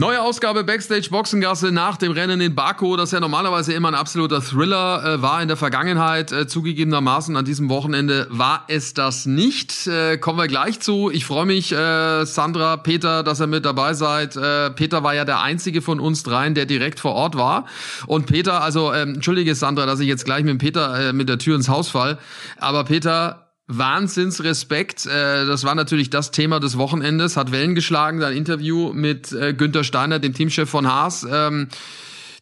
Neue Ausgabe Backstage Boxengasse nach dem Rennen in Baku, das ja normalerweise immer ein absoluter Thriller äh, war in der Vergangenheit. Äh, zugegebenermaßen an diesem Wochenende war es das nicht. Äh, kommen wir gleich zu. Ich freue mich, äh, Sandra, Peter, dass ihr mit dabei seid. Äh, Peter war ja der einzige von uns dreien, der direkt vor Ort war. Und Peter, also ähm, entschuldige Sandra, dass ich jetzt gleich mit Peter äh, mit der Tür ins Haus fall. Aber Peter, Wahnsinnsrespekt. Äh, das war natürlich das Thema des Wochenendes, hat Wellen geschlagen, sein Interview mit äh, Günther Steiner, dem Teamchef von Haas.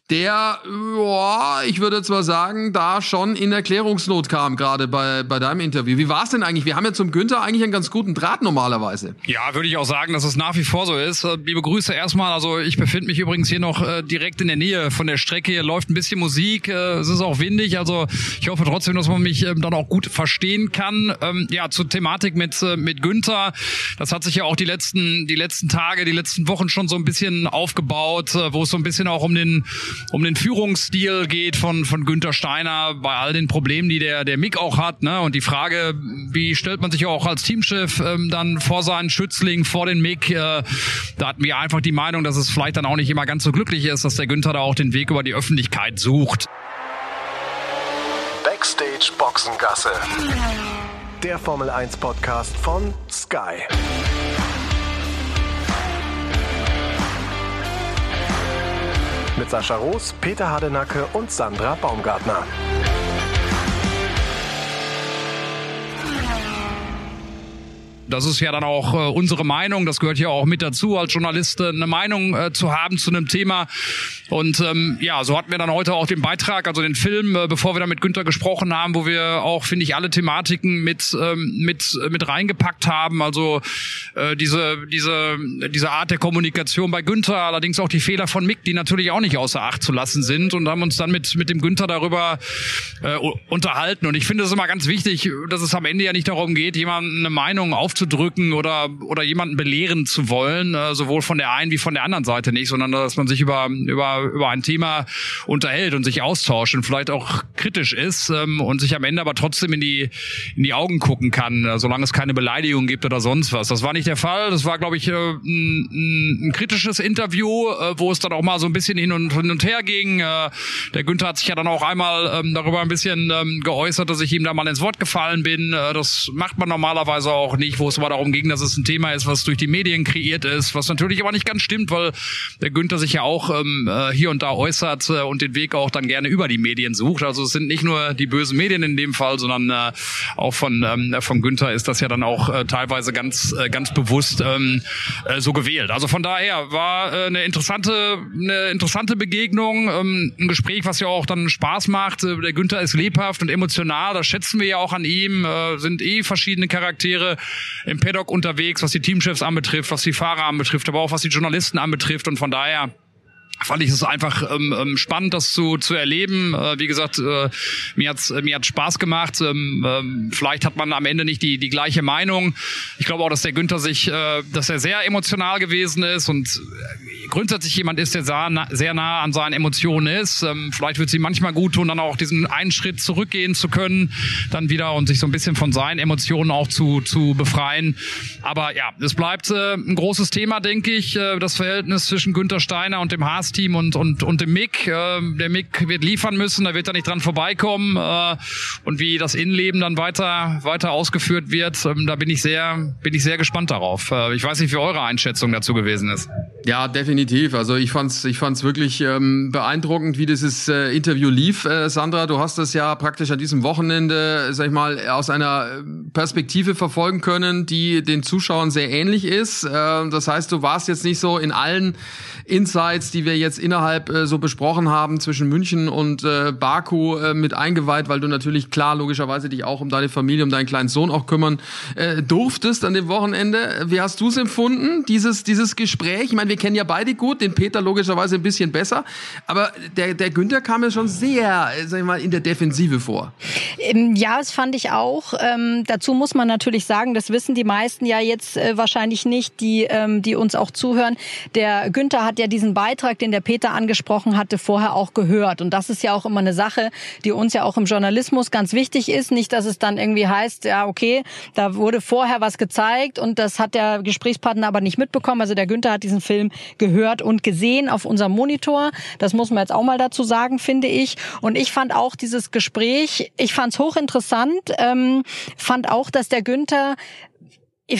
Der, ja, ich würde zwar sagen, da schon in Erklärungsnot kam, gerade bei, bei deinem Interview. Wie war es denn eigentlich? Wir haben ja zum Günther eigentlich einen ganz guten Draht normalerweise. Ja, würde ich auch sagen, dass es nach wie vor so ist. Äh, liebe Grüße erstmal. Also ich befinde mich übrigens hier noch äh, direkt in der Nähe von der Strecke. Hier läuft ein bisschen Musik, äh, es ist auch windig. Also ich hoffe trotzdem, dass man mich ähm, dann auch gut verstehen kann. Ähm, ja, zur Thematik mit, äh, mit Günther. Das hat sich ja auch die letzten, die letzten Tage, die letzten Wochen schon so ein bisschen aufgebaut, äh, wo es so ein bisschen auch um den um den Führungsstil geht von, von Günther Steiner bei all den Problemen, die der, der Mick auch hat. Ne? Und die Frage, wie stellt man sich auch als Teamchef ähm, dann vor seinen Schützling, vor den Mick? Äh, da hatten wir einfach die Meinung, dass es vielleicht dann auch nicht immer ganz so glücklich ist, dass der Günther da auch den Weg über die Öffentlichkeit sucht. Backstage Boxengasse. Der Formel 1 Podcast von Sky. Mit Sascha Roos, Peter Hardenacke und Sandra Baumgartner. Das ist ja dann auch äh, unsere Meinung. Das gehört ja auch mit dazu, als Journalist äh, eine Meinung äh, zu haben zu einem Thema. Und ähm, ja, so hatten wir dann heute auch den Beitrag, also den Film, äh, bevor wir dann mit Günther gesprochen haben, wo wir auch, finde ich, alle Thematiken mit ähm, mit mit reingepackt haben. Also äh, diese diese diese Art der Kommunikation bei Günther, allerdings auch die Fehler von Mick, die natürlich auch nicht außer Acht zu lassen sind. Und haben uns dann mit mit dem Günther darüber äh, unterhalten. Und ich finde es immer ganz wichtig, dass es am Ende ja nicht darum geht, jemandem eine Meinung auf aufzudrücken oder, oder jemanden belehren zu wollen, äh, sowohl von der einen wie von der anderen Seite nicht, sondern dass man sich über, über, über ein Thema unterhält und sich austauscht und vielleicht auch kritisch ist ähm, und sich am Ende aber trotzdem in die, in die Augen gucken kann, äh, solange es keine Beleidigung gibt oder sonst was. Das war nicht der Fall. Das war, glaube ich, äh, ein, ein kritisches Interview, äh, wo es dann auch mal so ein bisschen hin und, hin und her ging. Äh, der Günther hat sich ja dann auch einmal ähm, darüber ein bisschen ähm, geäußert, dass ich ihm da mal ins Wort gefallen bin. Äh, das macht man normalerweise auch nicht, wo es aber darum ging, dass es ein Thema ist, was durch die Medien kreiert ist, was natürlich aber nicht ganz stimmt, weil der Günther sich ja auch ähm, äh, hier und da äußert äh, und den Weg auch dann gerne über die Medien sucht. Also es sind nicht nur die bösen Medien in dem Fall, sondern äh, auch von ähm, von Günther ist das ja dann auch äh, teilweise ganz äh, ganz bewusst ähm, äh, so gewählt. Also von daher war äh, eine interessante eine interessante Begegnung, ähm, ein Gespräch, was ja auch dann Spaß macht. Äh, der Günther ist lebhaft und emotional, das schätzen wir ja auch an ihm. Äh, sind eh verschiedene Charaktere im Paddock unterwegs, was die Teamchefs anbetrifft, was die Fahrer anbetrifft, aber auch was die Journalisten anbetrifft. Und von daher fand ich es einfach ähm, ähm, spannend, das zu, zu erleben. Äh, wie gesagt, äh, mir hat's mir hat's Spaß gemacht. Ähm, ähm, vielleicht hat man am Ende nicht die die gleiche Meinung. Ich glaube auch, dass der Günther sich, äh, dass er sehr emotional gewesen ist und äh, grundsätzlich jemand ist, der sehr nah, an seinen Emotionen ist. Ähm, vielleicht wird sie manchmal gut tun, dann auch diesen einen Schritt zurückgehen zu können, dann wieder und sich so ein bisschen von seinen Emotionen auch zu zu befreien. Aber ja, es bleibt äh, ein großes Thema, denke ich, äh, das Verhältnis zwischen Günther Steiner und dem Haas Team und, und, und dem Mick. Äh, der Mick wird liefern müssen, da wird er nicht dran vorbeikommen. Äh, und wie das Innenleben dann weiter, weiter ausgeführt wird, ähm, da bin ich sehr, bin ich sehr gespannt darauf. Äh, ich weiß nicht, wie eure Einschätzung dazu gewesen ist. Ja, definitiv. Also ich fand's, ich fand's wirklich ähm, beeindruckend, wie dieses äh, Interview lief. Äh, Sandra, du hast das ja praktisch an diesem Wochenende, sag ich mal, aus einer Perspektive verfolgen können, die den Zuschauern sehr ähnlich ist. Äh, das heißt, du warst jetzt nicht so in allen Insights, die wir jetzt innerhalb äh, so besprochen haben zwischen München und äh, Baku äh, mit eingeweiht, weil du natürlich klar logischerweise dich auch um deine Familie, um deinen kleinen Sohn auch kümmern äh, durftest an dem Wochenende. Wie hast du es empfunden, dieses, dieses Gespräch? Ich meine, wir kennen ja beide gut, den Peter logischerweise ein bisschen besser, aber der, der Günther kam mir schon sehr, äh, sag ich mal, in der Defensive vor. Ähm, ja, das fand ich auch. Ähm, dazu muss man natürlich sagen, das wissen die meisten ja jetzt äh, wahrscheinlich nicht, die, ähm, die uns auch zuhören. Der Günther hat ja diesen Beitrag, den der Peter angesprochen hatte, vorher auch gehört. Und das ist ja auch immer eine Sache, die uns ja auch im Journalismus ganz wichtig ist. Nicht, dass es dann irgendwie heißt, ja, okay, da wurde vorher was gezeigt und das hat der Gesprächspartner aber nicht mitbekommen. Also der Günther hat diesen Film gehört gehört und gesehen auf unserem Monitor. Das muss man jetzt auch mal dazu sagen, finde ich. Und ich fand auch dieses Gespräch, ich fand es hochinteressant, ähm, fand auch, dass der Günther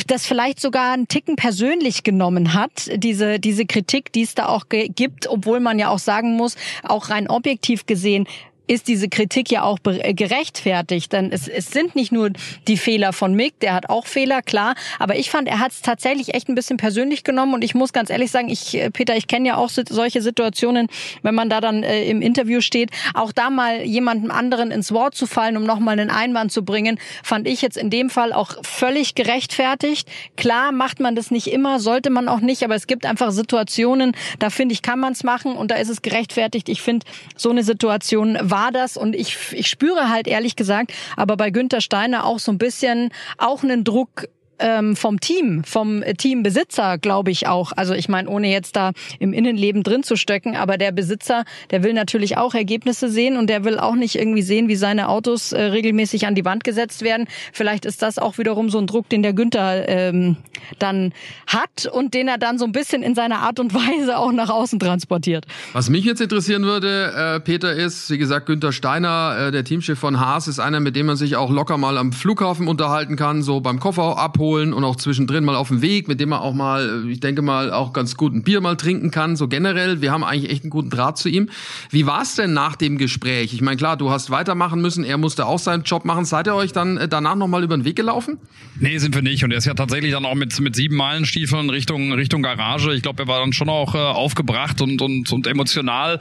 das vielleicht sogar einen Ticken persönlich genommen hat, diese, diese Kritik, die es da auch gibt, obwohl man ja auch sagen muss, auch rein objektiv gesehen, ist diese Kritik ja auch äh, gerechtfertigt. Denn es, es sind nicht nur die Fehler von Mick, der hat auch Fehler, klar. Aber ich fand, er hat es tatsächlich echt ein bisschen persönlich genommen. Und ich muss ganz ehrlich sagen, ich, äh, Peter, ich kenne ja auch solche Situationen, wenn man da dann äh, im Interview steht, auch da mal jemandem anderen ins Wort zu fallen, um nochmal einen Einwand zu bringen, fand ich jetzt in dem Fall auch völlig gerechtfertigt. Klar macht man das nicht immer, sollte man auch nicht, aber es gibt einfach Situationen, da finde ich, kann man es machen und da ist es gerechtfertigt. Ich finde, so eine Situation war war das und ich, ich spüre halt ehrlich gesagt, aber bei Günther Steiner auch so ein bisschen auch einen Druck ähm, vom Team, vom Teambesitzer, glaube ich auch. Also ich meine, ohne jetzt da im Innenleben drin zu stöcken, aber der Besitzer, der will natürlich auch Ergebnisse sehen und der will auch nicht irgendwie sehen, wie seine Autos äh, regelmäßig an die Wand gesetzt werden. Vielleicht ist das auch wiederum so ein Druck, den der Günther ähm, dann hat und den er dann so ein bisschen in seiner Art und Weise auch nach außen transportiert. Was mich jetzt interessieren würde, äh, Peter, ist, wie gesagt, Günther Steiner, äh, der Teamchef von Haas, ist einer, mit dem man sich auch locker mal am Flughafen unterhalten kann, so beim Koffer abholen abholen und auch zwischendrin mal auf dem Weg, mit dem man auch mal, ich denke mal, auch ganz gut ein Bier mal trinken kann. So generell, wir haben eigentlich echt einen guten Draht zu ihm. Wie war es denn nach dem Gespräch? Ich meine, klar, du hast weitermachen müssen, er musste auch seinen Job machen. Seid ihr euch dann äh, danach nochmal über den Weg gelaufen? Nee, sind wir nicht. Und er ist ja tatsächlich dann auch mit, mit sieben Meilenstiefeln Richtung, Richtung Garage. Ich glaube, er war dann schon auch äh, aufgebracht und, und, und emotional.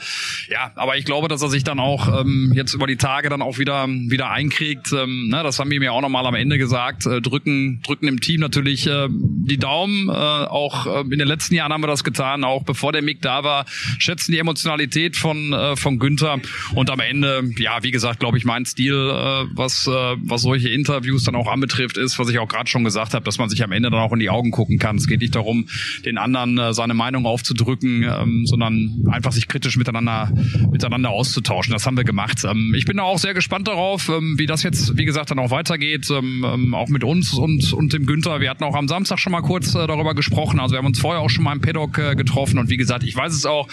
Ja, aber ich glaube, dass er sich dann auch ähm, jetzt über die Tage dann auch wieder, wieder einkriegt. Ähm, ne, das haben wir mir auch nochmal am Ende gesagt. Äh, drücken, drücken im dem Team natürlich äh, die Daumen. Äh, auch äh, in den letzten Jahren haben wir das getan, auch bevor der Mick da war, schätzen die Emotionalität von, äh, von Günther. Und am Ende, ja, wie gesagt, glaube ich, mein Stil, äh, was, äh, was solche Interviews dann auch anbetrifft, ist, was ich auch gerade schon gesagt habe, dass man sich am Ende dann auch in die Augen gucken kann. Es geht nicht darum, den anderen äh, seine Meinung aufzudrücken, ähm, sondern einfach sich kritisch miteinander, miteinander auszutauschen. Das haben wir gemacht. Ähm, ich bin auch sehr gespannt darauf, ähm, wie das jetzt, wie gesagt, dann auch weitergeht, ähm, ähm auch mit uns und, und dem Günther. Wir hatten auch am Samstag schon mal kurz äh, darüber gesprochen. Also wir haben uns vorher auch schon mal im Paddock äh, getroffen und wie gesagt, ich weiß es auch,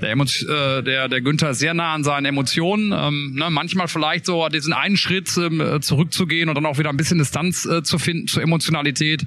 der, Emo äh, der, der Günther ist sehr nah an seinen Emotionen. Ähm, ne, manchmal vielleicht so diesen einen Schritt ähm, zurückzugehen und dann auch wieder ein bisschen Distanz äh, zu finden zur Emotionalität.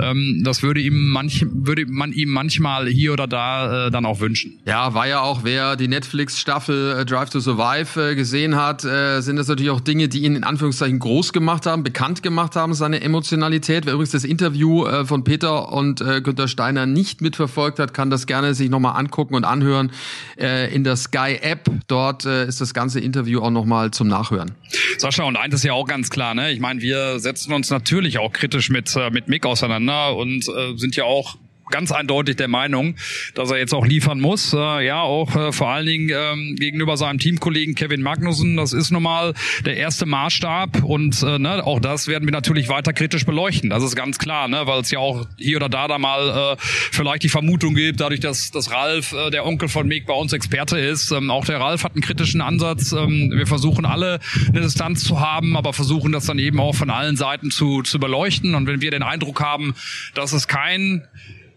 Ähm, das würde ihm manch, würde man ihm manchmal hier oder da äh, dann auch wünschen. Ja, war ja auch, wer die Netflix-Staffel äh, Drive to Survive äh, gesehen hat, äh, sind das natürlich auch Dinge, die ihn in Anführungszeichen groß gemacht haben, bekannt gemacht haben, seine Emotionalität. Wer übrigens das Interview äh, von Peter und äh, Günter Steiner nicht mitverfolgt hat, kann das gerne sich nochmal angucken und anhören äh, in der Sky App. Dort äh, ist das ganze Interview auch nochmal zum Nachhören. Sascha, und eins ist ja auch ganz klar, ne? Ich meine, wir setzen uns natürlich auch kritisch mit, äh, mit Mick auseinander und äh, sind ja auch ganz eindeutig der Meinung, dass er jetzt auch liefern muss. Äh, ja, auch äh, vor allen Dingen ähm, gegenüber seinem Teamkollegen Kevin Magnussen. Das ist nun mal der erste Maßstab und äh, ne, auch das werden wir natürlich weiter kritisch beleuchten. Das ist ganz klar, ne, weil es ja auch hier oder da da mal äh, vielleicht die Vermutung gibt, dadurch, dass, dass Ralf, äh, der Onkel von Mick, bei uns Experte ist. Ähm, auch der Ralf hat einen kritischen Ansatz. Ähm, wir versuchen alle eine Distanz zu haben, aber versuchen das dann eben auch von allen Seiten zu, zu beleuchten. Und wenn wir den Eindruck haben, dass es kein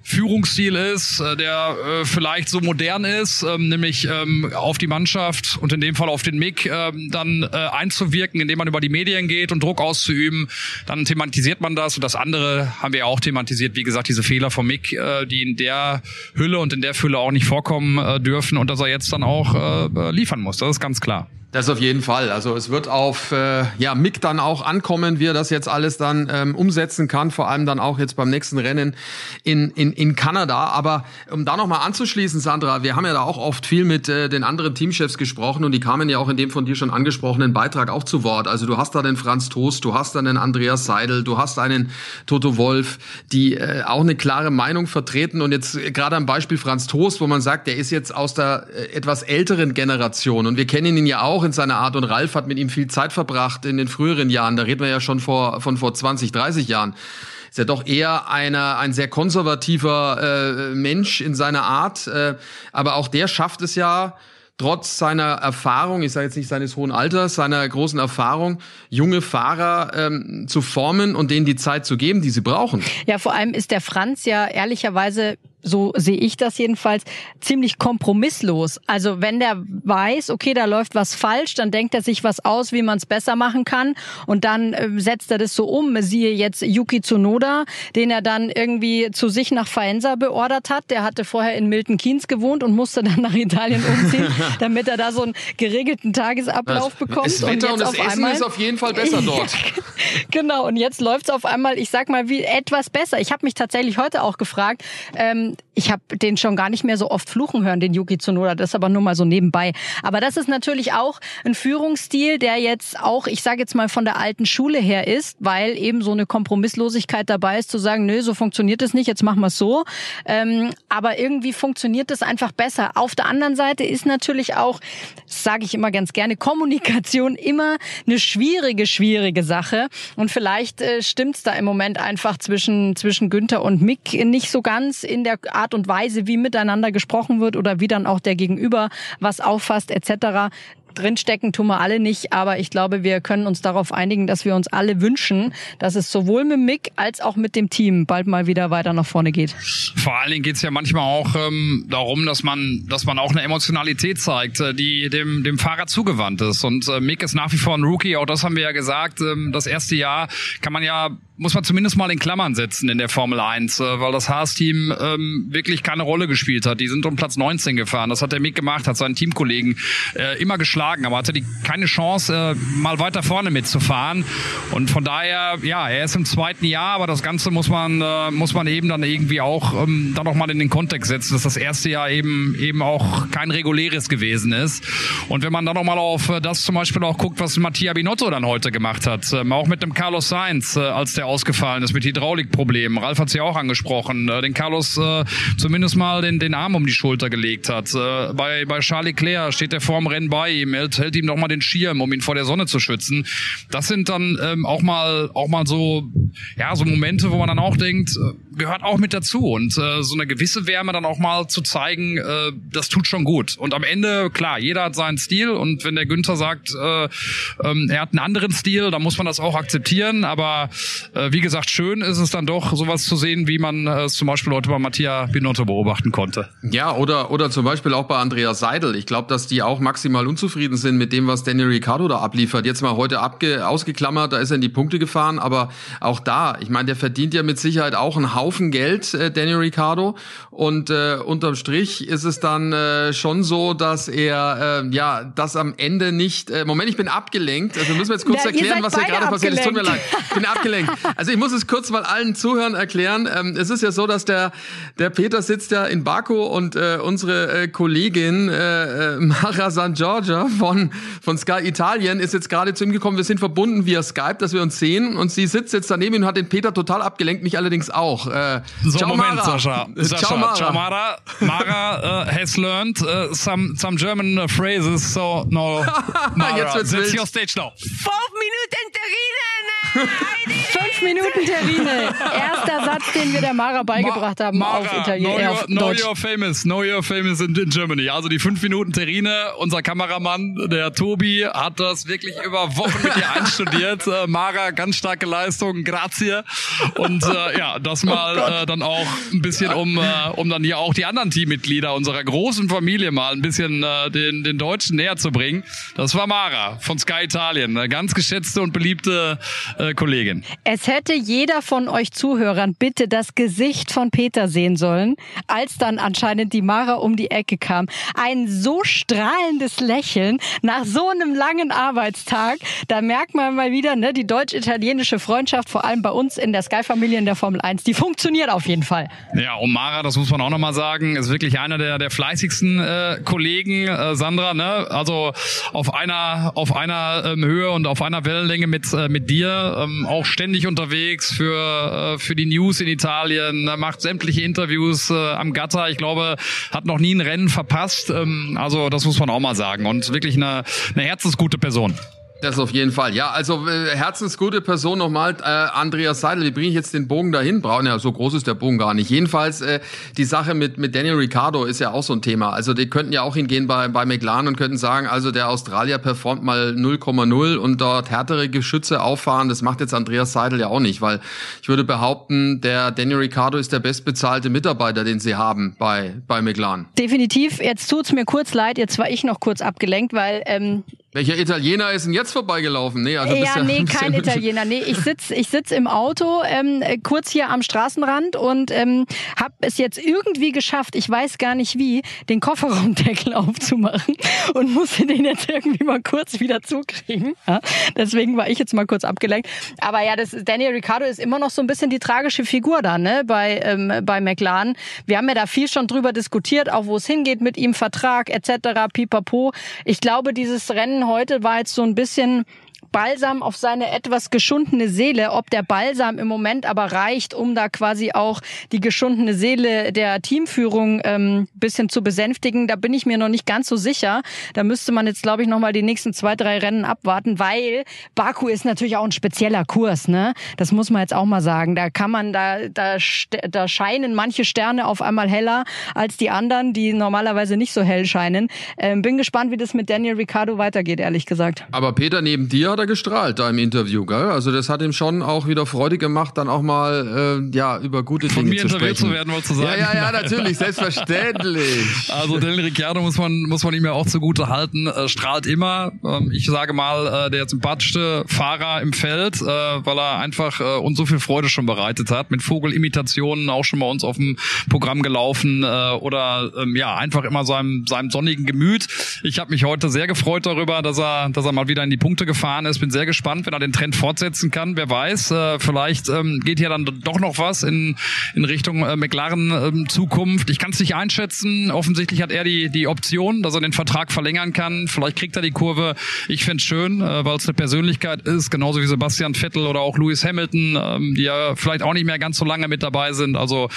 Führungsstil ist, äh, der äh, vielleicht so modern ist, ähm, nämlich ähm, auf die Mannschaft und in dem Fall auf den Mick ähm, dann äh, einzuwirken, indem man über die Medien geht und Druck auszuüben, dann thematisiert man das und das andere haben wir auch thematisiert, wie gesagt, diese Fehler vom Mick, äh, die in der Hülle und in der Fülle auch nicht vorkommen äh, dürfen und dass er jetzt dann auch äh, liefern muss, das ist ganz klar. Das auf jeden Fall. Also es wird auf äh, ja, Mick dann auch ankommen, wie er das jetzt alles dann ähm, umsetzen kann, vor allem dann auch jetzt beim nächsten Rennen in, in, in Kanada. Aber um da nochmal anzuschließen, Sandra, wir haben ja da auch oft viel mit äh, den anderen Teamchefs gesprochen und die kamen ja auch in dem von dir schon angesprochenen Beitrag auch zu Wort. Also du hast da den Franz Toast, du hast da den Andreas Seidel, du hast einen Toto Wolf, die äh, auch eine klare Meinung vertreten. Und jetzt gerade am Beispiel Franz Toast, wo man sagt, der ist jetzt aus der äh, etwas älteren Generation und wir kennen ihn ja auch auch in seiner Art und Ralf hat mit ihm viel Zeit verbracht in den früheren Jahren. Da reden wir ja schon vor, von vor 20, 30 Jahren. Ist ja doch eher einer, ein sehr konservativer äh, Mensch in seiner Art. Äh, aber auch der schafft es ja, trotz seiner Erfahrung, ich sage jetzt nicht seines hohen Alters, seiner großen Erfahrung, junge Fahrer ähm, zu formen und denen die Zeit zu geben, die sie brauchen. Ja, vor allem ist der Franz ja ehrlicherweise so sehe ich das jedenfalls, ziemlich kompromisslos. Also wenn der weiß, okay, da läuft was falsch, dann denkt er sich was aus, wie man es besser machen kann und dann äh, setzt er das so um. Siehe jetzt Yuki Tsunoda, den er dann irgendwie zu sich nach Faenza beordert hat. Der hatte vorher in Milton Keynes gewohnt und musste dann nach Italien umziehen, damit er da so einen geregelten Tagesablauf bekommt. Das Wetter und, und das Essen einmal, ist auf jeden Fall besser dort. genau, und jetzt läuft es auf einmal, ich sag mal, wie etwas besser. Ich habe mich tatsächlich heute auch gefragt, ähm, ich habe den schon gar nicht mehr so oft fluchen hören, den Yuki Tsunoda, das ist aber nur mal so nebenbei. Aber das ist natürlich auch ein Führungsstil, der jetzt auch, ich sage jetzt mal von der alten Schule her ist, weil eben so eine Kompromisslosigkeit dabei ist, zu sagen, nö, so funktioniert es nicht, jetzt machen wir es so. Ähm, aber irgendwie funktioniert es einfach besser. Auf der anderen Seite ist natürlich auch, sage ich immer ganz gerne, Kommunikation immer eine schwierige, schwierige Sache. Und vielleicht äh, stimmt es da im Moment einfach zwischen, zwischen Günther und Mick nicht so ganz in der Art und Weise, wie miteinander gesprochen wird oder wie dann auch der Gegenüber was auffasst etc drinstecken tun wir alle nicht, aber ich glaube, wir können uns darauf einigen, dass wir uns alle wünschen, dass es sowohl mit Mick als auch mit dem Team bald mal wieder weiter nach vorne geht. Vor allen Dingen geht es ja manchmal auch ähm, darum, dass man, dass man auch eine Emotionalität zeigt, äh, die dem, dem Fahrer zugewandt ist. Und äh, Mick ist nach wie vor ein Rookie, auch das haben wir ja gesagt. Ähm, das erste Jahr kann man ja muss man zumindest mal in Klammern setzen in der Formel 1, äh, weil das Haas-Team ähm, wirklich keine Rolle gespielt hat. Die sind um Platz 19 gefahren. Das hat er mitgemacht, hat seinen Teamkollegen äh, immer geschlagen, aber hatte die keine Chance, äh, mal weiter vorne mitzufahren. Und von daher, ja, er ist im zweiten Jahr, aber das Ganze muss man, äh, muss man eben dann irgendwie auch ähm, dann noch mal in den Kontext setzen, dass das erste Jahr eben eben auch kein reguläres gewesen ist. Und wenn man dann noch mal auf äh, das zum Beispiel auch guckt, was Mattia Binotto dann heute gemacht hat, ähm, auch mit dem Carlos Sainz, äh, als der ausgefallen ist mit Hydraulikproblemen. Ralf hat es ja auch angesprochen, äh, den Carlos äh, zumindest mal den, den Arm um die Schulter gelegt hat. Äh, bei, bei Charles Leclerc steht er vorm Rennen bei ihm, hält, hält ihm noch mal den Schirm, um ihn vor der Sonne zu schützen. Das sind dann ähm, auch mal auch mal so ja so Momente, wo man dann auch denkt, äh, gehört auch mit dazu und äh, so eine gewisse Wärme dann auch mal zu zeigen, äh, das tut schon gut. Und am Ende klar, jeder hat seinen Stil und wenn der Günther sagt, äh, ähm, er hat einen anderen Stil, dann muss man das auch akzeptieren. Aber äh, wie gesagt, schön ist es dann doch, sowas zu sehen, wie man es zum Beispiel heute bei Mattia Binotto beobachten konnte. Ja, oder, oder zum Beispiel auch bei Andreas Seidel. Ich glaube, dass die auch maximal unzufrieden sind mit dem, was Daniel Ricciardo da abliefert. Jetzt mal heute abge ausgeklammert, da ist er in die Punkte gefahren, aber auch da, ich meine, der verdient ja mit Sicherheit auch einen Haufen Geld, äh, Daniel Ricciardo. Und äh, unterm Strich ist es dann äh, schon so, dass er äh, ja das am Ende nicht. Äh, Moment, ich bin abgelenkt. Also müssen wir jetzt kurz ja, erklären, was hier gerade passiert ist. Tut mir leid. Ich bin abgelenkt. Also ich muss es kurz mal allen Zuhörern erklären. Ähm, es ist ja so, dass der, der Peter sitzt ja in Baku und äh, unsere äh, Kollegin äh, äh Mara San Giorgia von, von Sky Italien ist jetzt gerade zu ihm gekommen. Wir sind verbunden via Skype, dass wir uns sehen. Und sie sitzt jetzt daneben und hat den Peter total abgelenkt, mich allerdings auch. Äh, so, ciao, Moment, Mara. Sascha. Sascha. Ciao, Mara. Ciao, Mara. Mara uh, has learned uh, some, some German uh, phrases, so no, Mara, jetzt wird's that's your stage now. Fünf Minuten Terrine! Fünf Minuten Terrine. Erster Satz, den wir der Mara beigebracht haben Mara, auf Italienisch. Know, your, know you're famous, know you're famous in, in, Germany. Also die fünf Minuten Terrine, unser Kameramann, der Tobi, hat das wirklich über Wochen mit dir einstudiert. Mara, ganz starke Leistung, grazie. Und äh, ja, das mal oh äh, dann auch ein bisschen, um, äh, um dann hier auch die anderen Teammitglieder unserer großen Familie mal ein bisschen äh, den, den Deutschen näher zu bringen. Das war Mara von Sky Italien, eine ganz geschätzte und beliebte äh, Kollegin. Es hätte jeder von euch Zuhörern bitte das Gesicht von Peter sehen sollen, als dann anscheinend die Mara um die Ecke kam. Ein so strahlendes Lächeln nach so einem langen Arbeitstag. Da merkt man mal wieder, ne, die deutsch-italienische Freundschaft, vor allem bei uns in der Sky-Familie in der Formel 1, die funktioniert auf jeden Fall. Ja, und Mara, das muss man auch nochmal sagen, ist wirklich einer der, der fleißigsten äh, Kollegen, äh, Sandra, ne? Also auf einer, auf einer ähm, Höhe und auf einer Wellenlänge mit, äh, mit dir, ähm, auch ständig unterwegs für, äh, für die News in Italien, macht sämtliche Interviews äh, am Gatter. Ich glaube, hat noch nie ein Rennen verpasst. Ähm, also das muss man auch mal sagen. Und wirklich eine, eine herzensgute Person. Das auf jeden Fall. Ja, also äh, herzensgute Person nochmal, äh, Andreas Seidel. Wie bringe ich jetzt den Bogen dahin? Brauchen ja so groß ist der Bogen gar nicht. Jedenfalls äh, die Sache mit mit Daniel Ricciardo ist ja auch so ein Thema. Also die könnten ja auch hingehen bei bei McLaren und könnten sagen, also der Australier performt mal 0,0 und dort härtere Geschütze auffahren. Das macht jetzt Andreas Seidel ja auch nicht, weil ich würde behaupten, der Daniel Ricciardo ist der bestbezahlte Mitarbeiter, den sie haben bei bei McLaren. Definitiv. Jetzt tut's mir kurz leid. Jetzt war ich noch kurz abgelenkt, weil ähm, welcher Italiener ist denn jetzt vorbeigelaufen? Nee, also ja, nee, kein Italiener. Nee, ich sitz, ich sitz im Auto, ähm, kurz hier am Straßenrand und ähm, habe es jetzt irgendwie geschafft, ich weiß gar nicht wie, den Kofferraumdeckel aufzumachen und musste den jetzt irgendwie mal kurz wieder zukriegen. Ja, deswegen war ich jetzt mal kurz abgelenkt. Aber ja, das Daniel Ricciardo ist immer noch so ein bisschen die tragische Figur da, ne, bei ähm, bei McLaren. Wir haben ja da viel schon drüber diskutiert, auch wo es hingeht mit ihm, Vertrag etc. Pipapo. Ich glaube, dieses Rennen heute war jetzt so ein bisschen Balsam auf seine etwas geschundene Seele. Ob der Balsam im Moment aber reicht, um da quasi auch die geschundene Seele der Teamführung ähm, bisschen zu besänftigen, da bin ich mir noch nicht ganz so sicher. Da müsste man jetzt, glaube ich, noch mal die nächsten zwei, drei Rennen abwarten, weil Baku ist natürlich auch ein spezieller Kurs. Ne? Das muss man jetzt auch mal sagen. Da kann man, da, da, da scheinen manche Sterne auf einmal heller als die anderen, die normalerweise nicht so hell scheinen. Ähm, bin gespannt, wie das mit Daniel Ricciardo weitergeht, ehrlich gesagt. Aber Peter, neben dir hat er gestrahlt da im Interview, gell? Also das hat ihm schon auch wieder Freude gemacht, dann auch mal äh, ja über gute Dinge Von mir zu interviewt zu werden, wolltest du sagen. Ja, ja, ja, natürlich, selbstverständlich. Also Daniel Ricciardo muss man muss man ihm ja auch zugute halten, äh, strahlt immer. Ähm, ich sage mal, äh, der sympathischste Fahrer im Feld, äh, weil er einfach äh, uns so viel Freude schon bereitet hat. Mit Vogelimitationen auch schon bei uns auf dem Programm gelaufen äh, oder ähm, ja einfach immer seinem seinem sonnigen Gemüt. Ich habe mich heute sehr gefreut darüber, dass er dass er mal wieder in die Punkte gefahren ist. Bin sehr gespannt, wenn er den Trend fortsetzen kann. Wer weiß, äh, vielleicht ähm, geht ja dann doch noch was in, in Richtung äh, McLaren ähm, Zukunft. Ich kann es nicht einschätzen. Offensichtlich hat er die, die Option, dass er den Vertrag verlängern kann. Vielleicht kriegt er die Kurve. Ich fände schön, äh, weil es eine Persönlichkeit ist, genauso wie Sebastian Vettel oder auch Lewis Hamilton, ähm, die ja vielleicht auch nicht mehr ganz so lange mit dabei sind. Also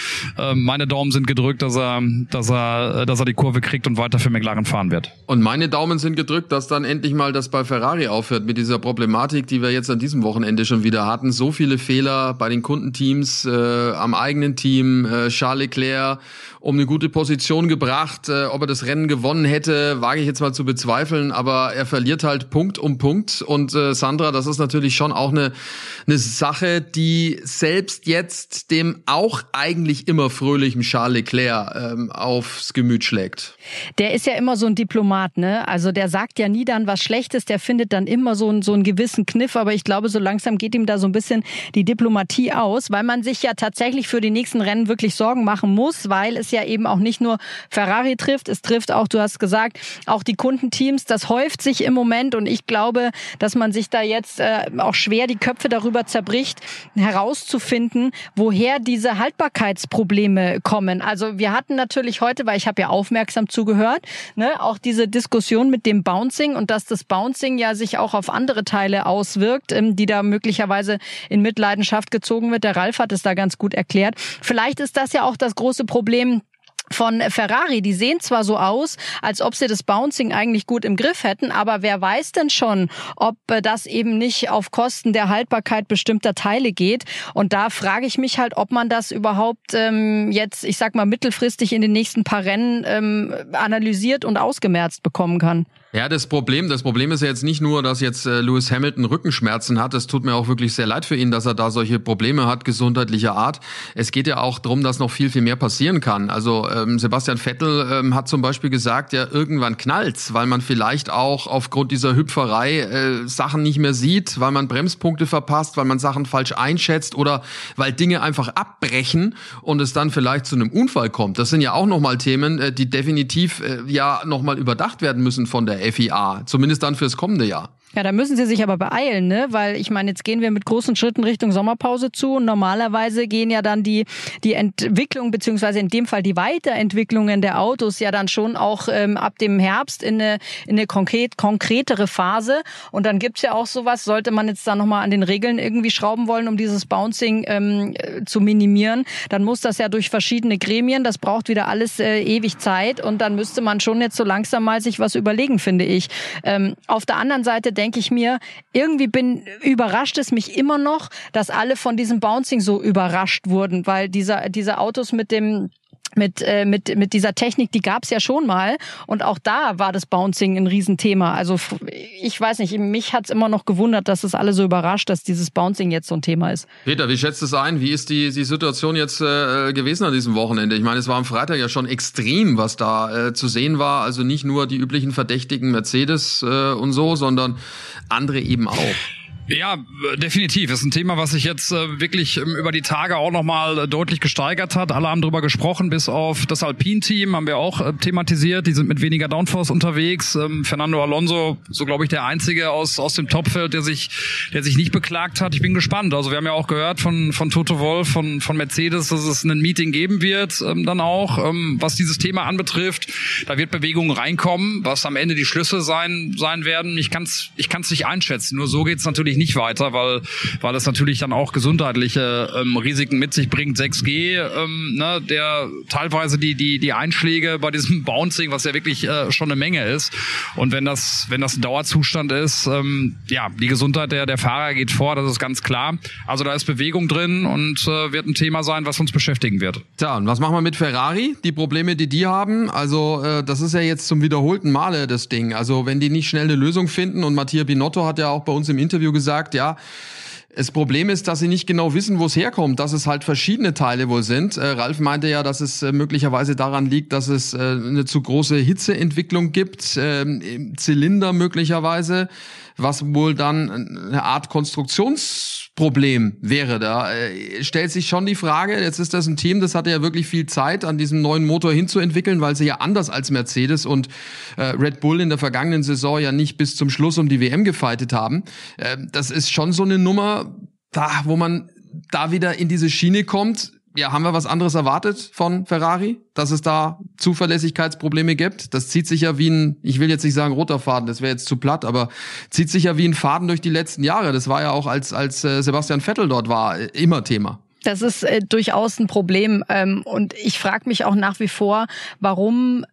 meine Daumen sind gedrückt, dass er, dass er, dass er die Kurve kriegt und weiter für McLaren fahren wird. Und meine Daumen sind gedrückt, dass dann endlich mal das bei Ferrari aufhört mit dieser Problematik, die wir jetzt an diesem Wochenende schon wieder hatten. So viele Fehler bei den Kundenteams, äh, am eigenen Team, äh, Charles Leclerc um eine gute Position gebracht. Äh, ob er das Rennen gewonnen hätte, wage ich jetzt mal zu bezweifeln, aber er verliert halt Punkt um Punkt. Und äh, Sandra, das ist natürlich schon auch eine, eine Sache, die selbst jetzt dem auch eigentlich immer fröhlichen Charles Leclerc ähm, aufs Gemüt schlägt. Der ist ja immer so ein Diplomat, ne? Also der sagt ja nie dann was Schlechtes, der findet dann immer so, ein, so einen gewissen Kniff, aber ich glaube, so langsam geht ihm da so ein bisschen die Diplomatie aus, weil man sich ja tatsächlich für die nächsten Rennen wirklich Sorgen machen muss, weil es ja eben auch nicht nur Ferrari trifft, es trifft auch, du hast gesagt, auch die Kundenteams. Das häuft sich im Moment und ich glaube, dass man sich da jetzt äh, auch schwer die Köpfe darüber zerbricht, herauszufinden, woher diese Haltbarkeitsprobleme kommen. Also wir hatten natürlich heute, weil ich habe ja aufmerksam zugehört, ne, auch diese Diskussion mit dem Bouncing und dass das Bouncing ja sich auch auf andere Teile auswirkt, ähm, die da möglicherweise in Mitleidenschaft gezogen wird. Der Ralf hat es da ganz gut erklärt. Vielleicht ist das ja auch das große Problem von Ferrari, die sehen zwar so aus, als ob sie das Bouncing eigentlich gut im Griff hätten, aber wer weiß denn schon, ob äh, das eben nicht auf Kosten der Haltbarkeit bestimmter Teile geht. Und da frage ich mich halt, ob man das überhaupt ähm, jetzt, ich sag mal, mittelfristig in den nächsten paar Rennen ähm, analysiert und ausgemerzt bekommen kann. Ja, das Problem, das Problem ist ja jetzt nicht nur, dass jetzt äh, Lewis Hamilton Rückenschmerzen hat. Es tut mir auch wirklich sehr leid für ihn, dass er da solche Probleme hat, gesundheitlicher Art. Es geht ja auch darum, dass noch viel, viel mehr passieren kann. Also ähm, Sebastian Vettel ähm, hat zum Beispiel gesagt, ja, irgendwann knallt's, weil man vielleicht auch aufgrund dieser Hüpferei äh, Sachen nicht mehr sieht, weil man Bremspunkte verpasst, weil man Sachen falsch einschätzt oder weil Dinge einfach abbrechen und es dann vielleicht zu einem Unfall kommt. Das sind ja auch nochmal Themen, äh, die definitiv äh, ja nochmal überdacht werden müssen von der FIA, zumindest dann fürs kommende Jahr. Ja, da müssen sie sich aber beeilen, ne? Weil ich meine, jetzt gehen wir mit großen Schritten Richtung Sommerpause zu und normalerweise gehen ja dann die die Entwicklung beziehungsweise in dem Fall die Weiterentwicklungen der Autos ja dann schon auch ähm, ab dem Herbst in eine in eine konkret konkretere Phase und dann gibt's ja auch sowas, sollte man jetzt da nochmal an den Regeln irgendwie schrauben wollen, um dieses Bouncing ähm, zu minimieren, dann muss das ja durch verschiedene Gremien, das braucht wieder alles äh, ewig Zeit und dann müsste man schon jetzt so langsam mal sich was überlegen, finde ich. Ähm, auf der anderen Seite denke ich mir, irgendwie bin überrascht es mich immer noch, dass alle von diesem Bouncing so überrascht wurden, weil dieser diese Autos mit dem mit, äh, mit, mit dieser Technik, die gab's ja schon mal. Und auch da war das Bouncing ein Riesenthema. Also ich weiß nicht, mich hat's immer noch gewundert, dass es alle so überrascht, dass dieses Bouncing jetzt so ein Thema ist. Peter, wie schätzt es ein? Wie ist die, die Situation jetzt äh, gewesen an diesem Wochenende? Ich meine, es war am Freitag ja schon extrem, was da äh, zu sehen war. Also nicht nur die üblichen verdächtigen Mercedes äh, und so, sondern andere eben auch. Ja, definitiv. Ist ein Thema, was sich jetzt äh, wirklich ähm, über die Tage auch nochmal äh, deutlich gesteigert hat. Alle haben drüber gesprochen, bis auf das Alpine-Team haben wir auch äh, thematisiert. Die sind mit weniger Downforce unterwegs. Ähm, Fernando Alonso, so glaube ich, der einzige aus, aus dem Topfeld, der sich, der sich nicht beklagt hat. Ich bin gespannt. Also wir haben ja auch gehört von, von Toto Wolf, von, von Mercedes, dass es ein Meeting geben wird, ähm, dann auch, was dieses Thema anbetrifft. Da wird Bewegung reinkommen, was am Ende die Schlüsse sein, sein werden. Ich kann es ich kann's nicht einschätzen. Nur so geht's natürlich nicht weiter, weil, weil es natürlich dann auch gesundheitliche ähm, Risiken mit sich bringt. 6G, ähm, ne, der teilweise die, die, die Einschläge bei diesem Bouncing, was ja wirklich äh, schon eine Menge ist. Und wenn das, wenn das ein Dauerzustand ist, ähm, ja, die Gesundheit der, der Fahrer geht vor, das ist ganz klar. Also da ist Bewegung drin und äh, wird ein Thema sein, was uns beschäftigen wird. Tja, und was machen wir mit Ferrari? Die Probleme, die die haben, also äh, das ist ja jetzt zum wiederholten Male das Ding. Also wenn die nicht schnell eine Lösung finden und Mattia Binotto hat ja auch bei uns im Interview gesagt, gesagt, ja, das Problem ist, dass sie nicht genau wissen, wo es herkommt, dass es halt verschiedene Teile wohl sind. Äh, Ralf meinte ja, dass es äh, möglicherweise daran liegt, dass es äh, eine zu große Hitzeentwicklung gibt, äh, im Zylinder möglicherweise was wohl dann eine Art Konstruktionsproblem wäre. Da äh, stellt sich schon die Frage, jetzt ist das ein Team, das hatte ja wirklich viel Zeit, an diesem neuen Motor hinzuentwickeln, weil sie ja anders als Mercedes und äh, Red Bull in der vergangenen Saison ja nicht bis zum Schluss um die WM gefeitet haben. Äh, das ist schon so eine Nummer, da, wo man da wieder in diese Schiene kommt, ja, haben wir was anderes erwartet von Ferrari, dass es da Zuverlässigkeitsprobleme gibt? Das zieht sich ja wie ein, ich will jetzt nicht sagen roter Faden, das wäre jetzt zu platt, aber zieht sich ja wie ein Faden durch die letzten Jahre. Das war ja auch als als äh, Sebastian Vettel dort war äh, immer Thema. Das ist äh, durchaus ein Problem. Ähm, und ich frage mich auch nach wie vor, warum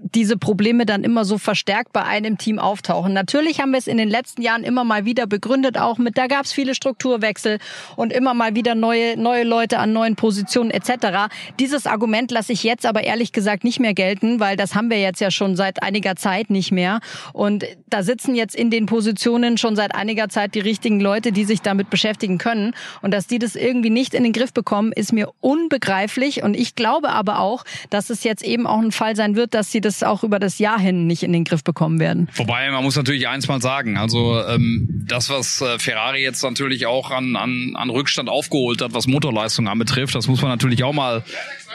diese Probleme dann immer so verstärkt bei einem Team auftauchen. Natürlich haben wir es in den letzten Jahren immer mal wieder begründet, auch mit, da gab es viele Strukturwechsel und immer mal wieder neue, neue Leute an neuen Positionen etc. Dieses Argument lasse ich jetzt aber ehrlich gesagt nicht mehr gelten, weil das haben wir jetzt ja schon seit einiger Zeit nicht mehr. Und da sitzen jetzt in den Positionen schon seit einiger Zeit die richtigen Leute, die sich damit beschäftigen können. Und dass die das irgendwie nicht in den Griff bekommen, ist mir unbegreiflich. Und ich glaube aber auch, dass es jetzt eben auch ein Fall sein wird, dass dass sie das auch über das Jahr hin nicht in den Griff bekommen werden. Wobei, man muss natürlich eins mal sagen, also ähm, das, was äh, Ferrari jetzt natürlich auch an, an, an Rückstand aufgeholt hat, was Motorleistung anbetrifft, das muss man natürlich auch mal,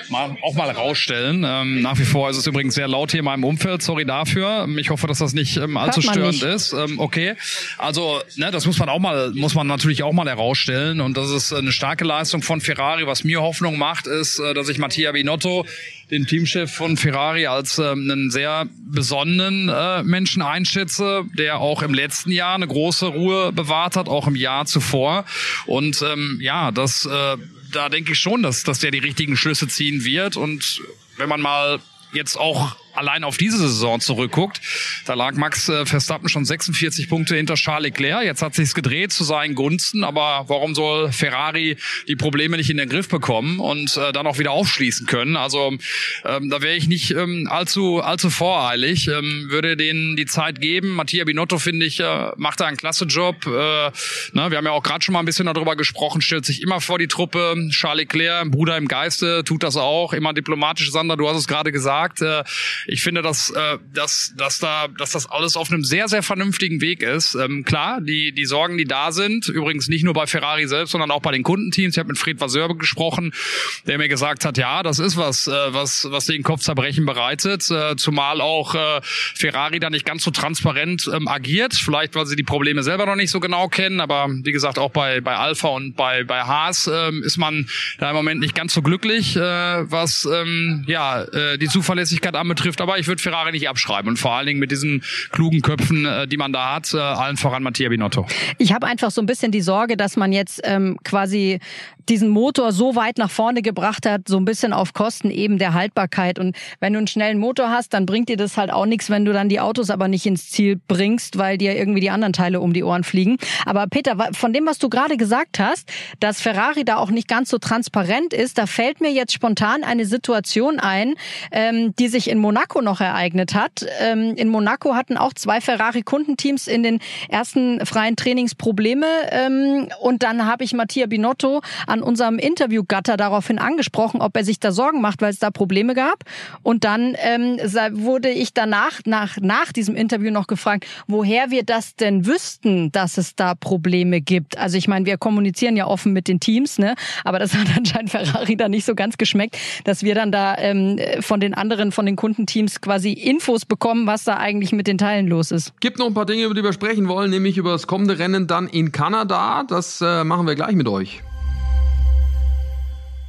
mal auch mal rausstellen. Ähm, nach wie vor ist es übrigens sehr laut hier in meinem Umfeld, sorry dafür. Ich hoffe, dass das nicht ähm, allzu störend nicht. ist. Ähm, okay, also ne, das muss man auch mal, muss man natürlich auch mal herausstellen und das ist eine starke Leistung von Ferrari. Was mir Hoffnung macht, ist, äh, dass ich Mattia Binotto den Teamchef von Ferrari als ähm, einen sehr besonnenen äh, Menschen einschätze, der auch im letzten Jahr eine große Ruhe bewahrt hat, auch im Jahr zuvor. Und ähm, ja, das, äh, da denke ich schon, dass, dass der die richtigen Schlüsse ziehen wird. Und wenn man mal jetzt auch allein auf diese Saison zurückguckt, da lag Max äh, Verstappen schon 46 Punkte hinter Charles Leclerc. Jetzt hat sich's gedreht zu seinen Gunsten, aber warum soll Ferrari die Probleme nicht in den Griff bekommen und äh, dann auch wieder aufschließen können? Also ähm, da wäre ich nicht ähm, allzu allzu voreilig, ähm, würde denen die Zeit geben. Mattia Binotto finde ich äh, macht da einen klasse Job. Äh, ne, wir haben ja auch gerade schon mal ein bisschen darüber gesprochen, stellt sich immer vor die Truppe. Charles Leclerc, Bruder im Geiste, tut das auch, immer diplomatisch. Sander, du hast es gerade gesagt. Äh, ich finde, dass, äh, dass, dass, da, dass das alles auf einem sehr, sehr vernünftigen Weg ist. Ähm, klar, die, die Sorgen, die da sind, übrigens nicht nur bei Ferrari selbst, sondern auch bei den Kundenteams. Ich habe mit Fred Vasseur gesprochen, der mir gesagt hat, ja, das ist was, äh, was, was den Kopfzerbrechen bereitet, äh, zumal auch äh, Ferrari da nicht ganz so transparent ähm, agiert, vielleicht weil sie die Probleme selber noch nicht so genau kennen, aber wie gesagt, auch bei, bei Alpha und bei, bei Haas äh, ist man da im Moment nicht ganz so glücklich, äh, was ähm, ja, äh, die Zuverlässigkeit anbetrifft aber ich würde Ferrari nicht abschreiben und vor allen Dingen mit diesen klugen Köpfen, äh, die man da hat, äh, allen voran Mattia Binotto. Ich habe einfach so ein bisschen die Sorge, dass man jetzt ähm, quasi diesen Motor so weit nach vorne gebracht hat, so ein bisschen auf Kosten eben der Haltbarkeit. Und wenn du einen schnellen Motor hast, dann bringt dir das halt auch nichts, wenn du dann die Autos aber nicht ins Ziel bringst, weil dir irgendwie die anderen Teile um die Ohren fliegen. Aber Peter, von dem, was du gerade gesagt hast, dass Ferrari da auch nicht ganz so transparent ist, da fällt mir jetzt spontan eine Situation ein, ähm, die sich in Monaco noch ereignet hat. Ähm, in Monaco hatten auch zwei Ferrari-Kundenteams in den ersten freien Trainings Probleme. Ähm, und dann habe ich Mattia Binotto an unserem Interviewgatter daraufhin angesprochen, ob er sich da Sorgen macht, weil es da Probleme gab. Und dann ähm, wurde ich danach, nach, nach diesem Interview noch gefragt, woher wir das denn wüssten, dass es da Probleme gibt. Also ich meine, wir kommunizieren ja offen mit den Teams, ne? aber das hat anscheinend Ferrari da nicht so ganz geschmeckt, dass wir dann da ähm, von den anderen, von den Kundenteams quasi Infos bekommen, was da eigentlich mit den Teilen los ist. Gibt noch ein paar Dinge, über die wir sprechen wollen, nämlich über das kommende Rennen dann in Kanada. Das äh, machen wir gleich mit euch.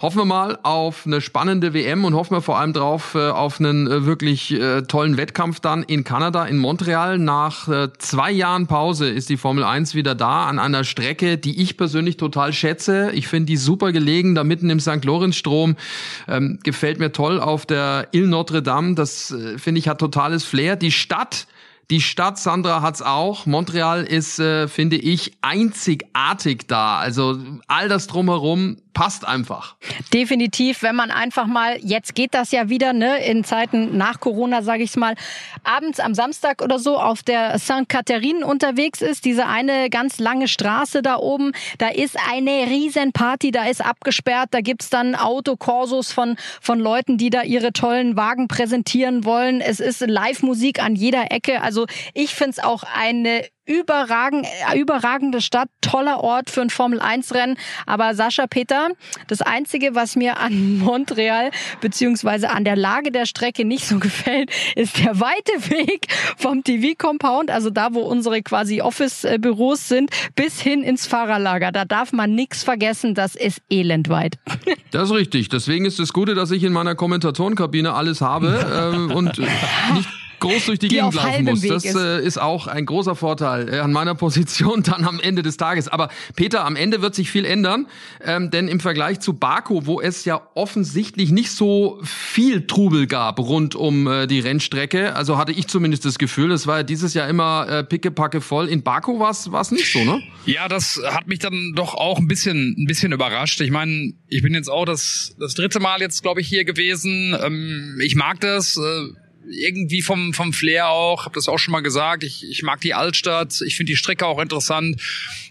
Hoffen wir mal auf eine spannende WM und hoffen wir vor allem drauf äh, auf einen äh, wirklich äh, tollen Wettkampf dann in Kanada, in Montreal. Nach äh, zwei Jahren Pause ist die Formel 1 wieder da an einer Strecke, die ich persönlich total schätze. Ich finde die super gelegen, da mitten im St. Lorenz-Strom. Ähm, gefällt mir toll auf der Ile Notre Dame. Das äh, finde ich hat totales Flair. Die Stadt die Stadt, Sandra, hat's auch. Montreal ist, äh, finde ich, einzigartig da. Also all das drumherum passt einfach. Definitiv, wenn man einfach mal, jetzt geht das ja wieder, ne, in Zeiten nach Corona, sage ich mal, abends am Samstag oder so auf der St. Catherine unterwegs ist, diese eine ganz lange Straße da oben, da ist eine riesen Party, da ist abgesperrt, da gibt's dann Autokorsos von, von Leuten, die da ihre tollen Wagen präsentieren wollen. Es ist Live-Musik an jeder Ecke. Also ich find's auch eine überragend, äh, überragende Stadt, toller Ort für ein Formel-1-Rennen. Aber Sascha Peter, das Einzige, was mir an Montreal beziehungsweise an der Lage der Strecke nicht so gefällt, ist der weite Weg vom TV-Compound, also da, wo unsere quasi Office-Büros sind, bis hin ins Fahrerlager. Da darf man nichts vergessen, das ist elendweit. Das ist richtig. Deswegen ist es Gute, dass ich in meiner Kommentatorenkabine alles habe äh, und nicht groß durch die, die Gegend laufen muss. Das ist. Äh, ist. auch ein großer Vorteil äh, an meiner Position dann am Ende des Tages. Aber Peter, am Ende wird sich viel ändern, ähm, denn im Vergleich zu Baku, wo es ja offensichtlich nicht so viel Trubel gab rund um äh, die Rennstrecke, also hatte ich zumindest das Gefühl, es war ja dieses Jahr immer äh, pickepacke voll. In Baku war es nicht so, ne? Ja, das hat mich dann doch auch ein bisschen ein bisschen überrascht. Ich meine, ich bin jetzt auch das das dritte Mal jetzt, glaube ich, hier gewesen. Ähm, ich mag das. Äh, irgendwie vom, vom Flair auch, habe das auch schon mal gesagt, ich, ich mag die Altstadt, ich finde die Strecke auch interessant.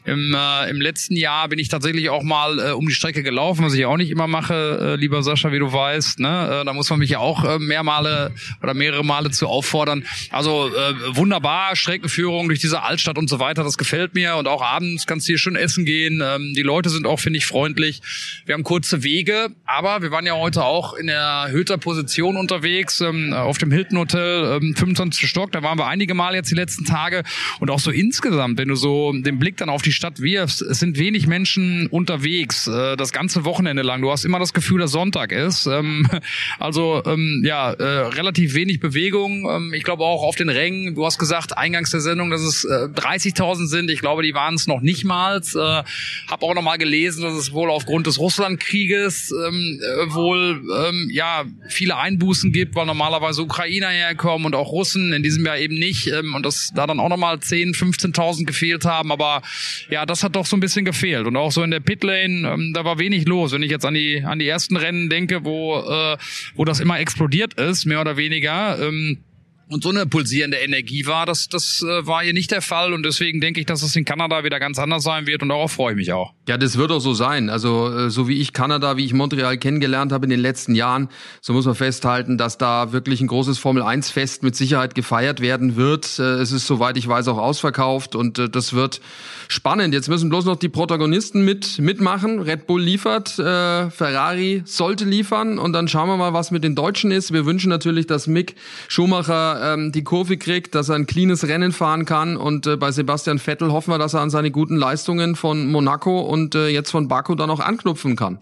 Im, äh, Im letzten Jahr bin ich tatsächlich auch mal äh, um die Strecke gelaufen, was ich auch nicht immer mache, äh, lieber Sascha, wie du weißt. Ne? Äh, da muss man mich ja auch äh, mehr Male oder mehrere Male zu auffordern. Also äh, wunderbar, Streckenführung durch diese Altstadt und so weiter, das gefällt mir. Und auch abends kannst du hier schön essen gehen. Ähm, die Leute sind auch, finde ich, freundlich. Wir haben kurze Wege, aber wir waren ja heute auch in erhöhter Position unterwegs, ähm, auf dem Hilton Hotel, ähm, 25. Stock. Da waren wir einige Mal jetzt die letzten Tage. Und auch so insgesamt, wenn du so den Blick dann auf die Stadt wirfst, es sind wenig Menschen unterwegs, äh, das ganze Wochenende lang. Du hast immer das Gefühl, dass Sonntag ist. Ähm, also ähm, ja, äh, relativ wenig Bewegung. Ähm, ich glaube auch auf den Rängen. Du hast gesagt, eingangs der Sendung, dass es äh, 30.000 sind. Ich glaube, die waren es noch nicht mal. Äh, Hab auch noch mal gelesen, dass es wohl aufgrund des Russlandkrieges ähm, äh, wohl ähm, ja viele Einbußen gibt, weil normalerweise Ukrainer herkommen und auch Russen. In diesem Jahr eben nicht. Ähm, und dass da dann auch noch mal 10, 15.000 gefehlt haben. Aber ja, das hat doch so ein bisschen gefehlt. Und auch so in der Pitlane, ähm, da war wenig los. Wenn ich jetzt an die, an die ersten Rennen denke, wo, äh, wo das immer explodiert ist, mehr oder weniger. Ähm, und so eine pulsierende Energie war. Das, das äh, war hier nicht der Fall und deswegen denke ich, dass es in Kanada wieder ganz anders sein wird und darauf freue ich mich auch. Ja, das wird auch so sein. Also äh, so wie ich Kanada, wie ich Montreal kennengelernt habe in den letzten Jahren, so muss man festhalten, dass da wirklich ein großes Formel-1-Fest mit Sicherheit gefeiert werden wird. Äh, es ist, soweit ich weiß, auch ausverkauft und äh, das wird spannend. Jetzt müssen bloß noch die Protagonisten mit mitmachen. Red Bull liefert, äh, Ferrari sollte liefern und dann schauen wir mal, was mit den Deutschen ist. Wir wünschen natürlich, dass Mick Schumacher ähm, die Kurve kriegt, dass er ein cleanes Rennen fahren kann. Und äh, bei Sebastian Vettel hoffen wir, dass er an seine guten Leistungen von Monaco und äh, jetzt von Baku dann auch anknüpfen kann.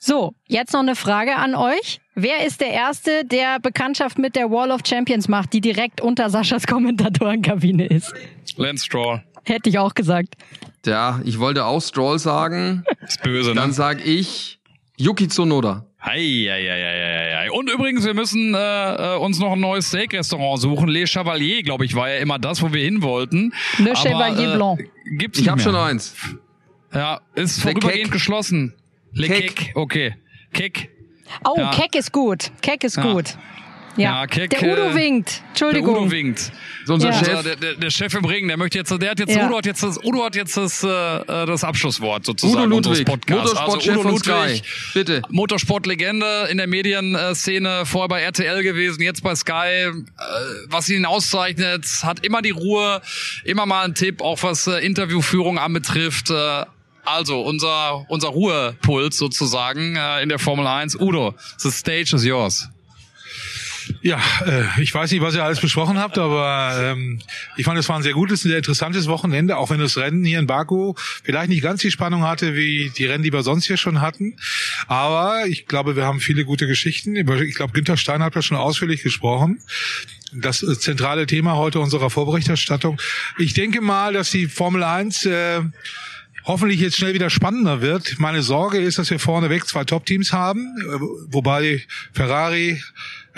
So, jetzt noch eine Frage an euch. Wer ist der Erste, der Bekanntschaft mit der Wall of Champions macht, die direkt unter Saschas Kommentatorenkabine ist? Lance Stroll. Hätte ich auch gesagt. Ja, ich wollte auch Stroll sagen. Ist böse, ne? Dann sag ich Yuki Tsunoda. Hei, hei, hei, hei. Und übrigens, wir müssen äh, äh, uns noch ein neues Steak-Restaurant suchen. Les Chevalier, glaube ich, war ja immer das, wo wir hin wollten. Le Chevalier Blanc. Gibt's Ich habe schon eins. Ja, ist Le vorübergehend Kek. geschlossen. Le Kek. Kek, okay. Kek. Oh, Ja. Keck ist gut. Keck ist Ja. gut. Ja, Ja, Keck, der Udo äh, winkt. Der Entschuldigung. Udo winkt. So unser Ja. Chef. Also, der, der, der Chef im Ring, der möchte jetzt, der hat jetzt, Ja. Udo hat jetzt das, Udo hat jetzt das, äh, äh, das Abschlusswort sozusagen Udo unseres Ludwig, Podcasts. Motorsportchef also Udo von Sky. Ludwig, Bitte. Motorsportlegende in der Medienszene, vorher bei RTL gewesen, jetzt bei Sky. Äh, was ihn auszeichnet, hat immer die Ruhe, immer mal einen Tipp, auch was äh, Interviewführung anbetrifft. Äh, also unser unser Ruhepuls sozusagen äh, in der Formel 1. Udo, the stage is yours. Ja, äh, ich weiß nicht, was ihr alles besprochen habt, aber ähm, ich fand, es war ein sehr gutes, ein sehr interessantes Wochenende, auch wenn das Rennen hier in Baku vielleicht nicht ganz die Spannung hatte wie die Rennen, die wir sonst hier schon hatten. Aber ich glaube, wir haben viele gute Geschichten. Ich glaube, Günther Stein hat ja schon ausführlich gesprochen. Das äh, zentrale Thema heute unserer Vorberichterstattung. Ich denke mal, dass die Formel 1 äh, hoffentlich jetzt schnell wieder spannender wird. Meine Sorge ist, dass wir vorneweg zwei Top-Teams haben, äh, wobei Ferrari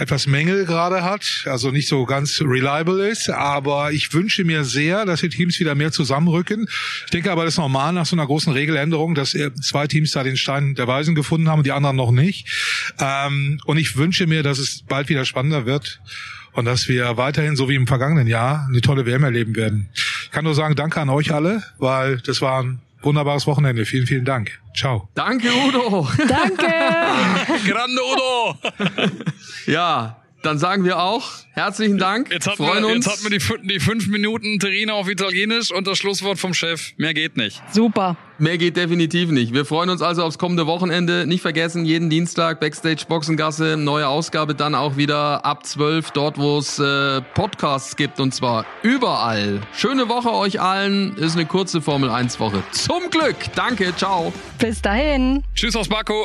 etwas Mängel gerade hat, also nicht so ganz reliable ist. Aber ich wünsche mir sehr, dass die Teams wieder mehr zusammenrücken. Ich denke aber, das ist normal nach so einer großen Regeländerung, dass zwei Teams da den Stein der Weisen gefunden haben und die anderen noch nicht. Ähm, und ich wünsche mir, dass es bald wieder spannender wird und dass wir weiterhin, so wie im vergangenen Jahr, eine tolle WM erleben werden. Ich kann nur sagen, danke an euch alle, weil das war ein wunderbares Wochenende. Vielen, vielen Dank. Ciao. Danke, Udo. Danke. Grande Udo! ja, dann sagen wir auch herzlichen Dank. Jetzt hatten, Freuen wir, uns. jetzt hatten wir die, die fünf Minuten Terrine auf Italienisch und das Schlusswort vom Chef. Mehr geht nicht. Super. Mehr geht definitiv nicht. Wir freuen uns also aufs kommende Wochenende. Nicht vergessen, jeden Dienstag Backstage Boxengasse, neue Ausgabe dann auch wieder ab 12, dort wo es äh, Podcasts gibt und zwar überall. Schöne Woche euch allen. Ist eine kurze Formel 1 Woche. Zum Glück. Danke. Ciao. Bis dahin. Tschüss aus Baku.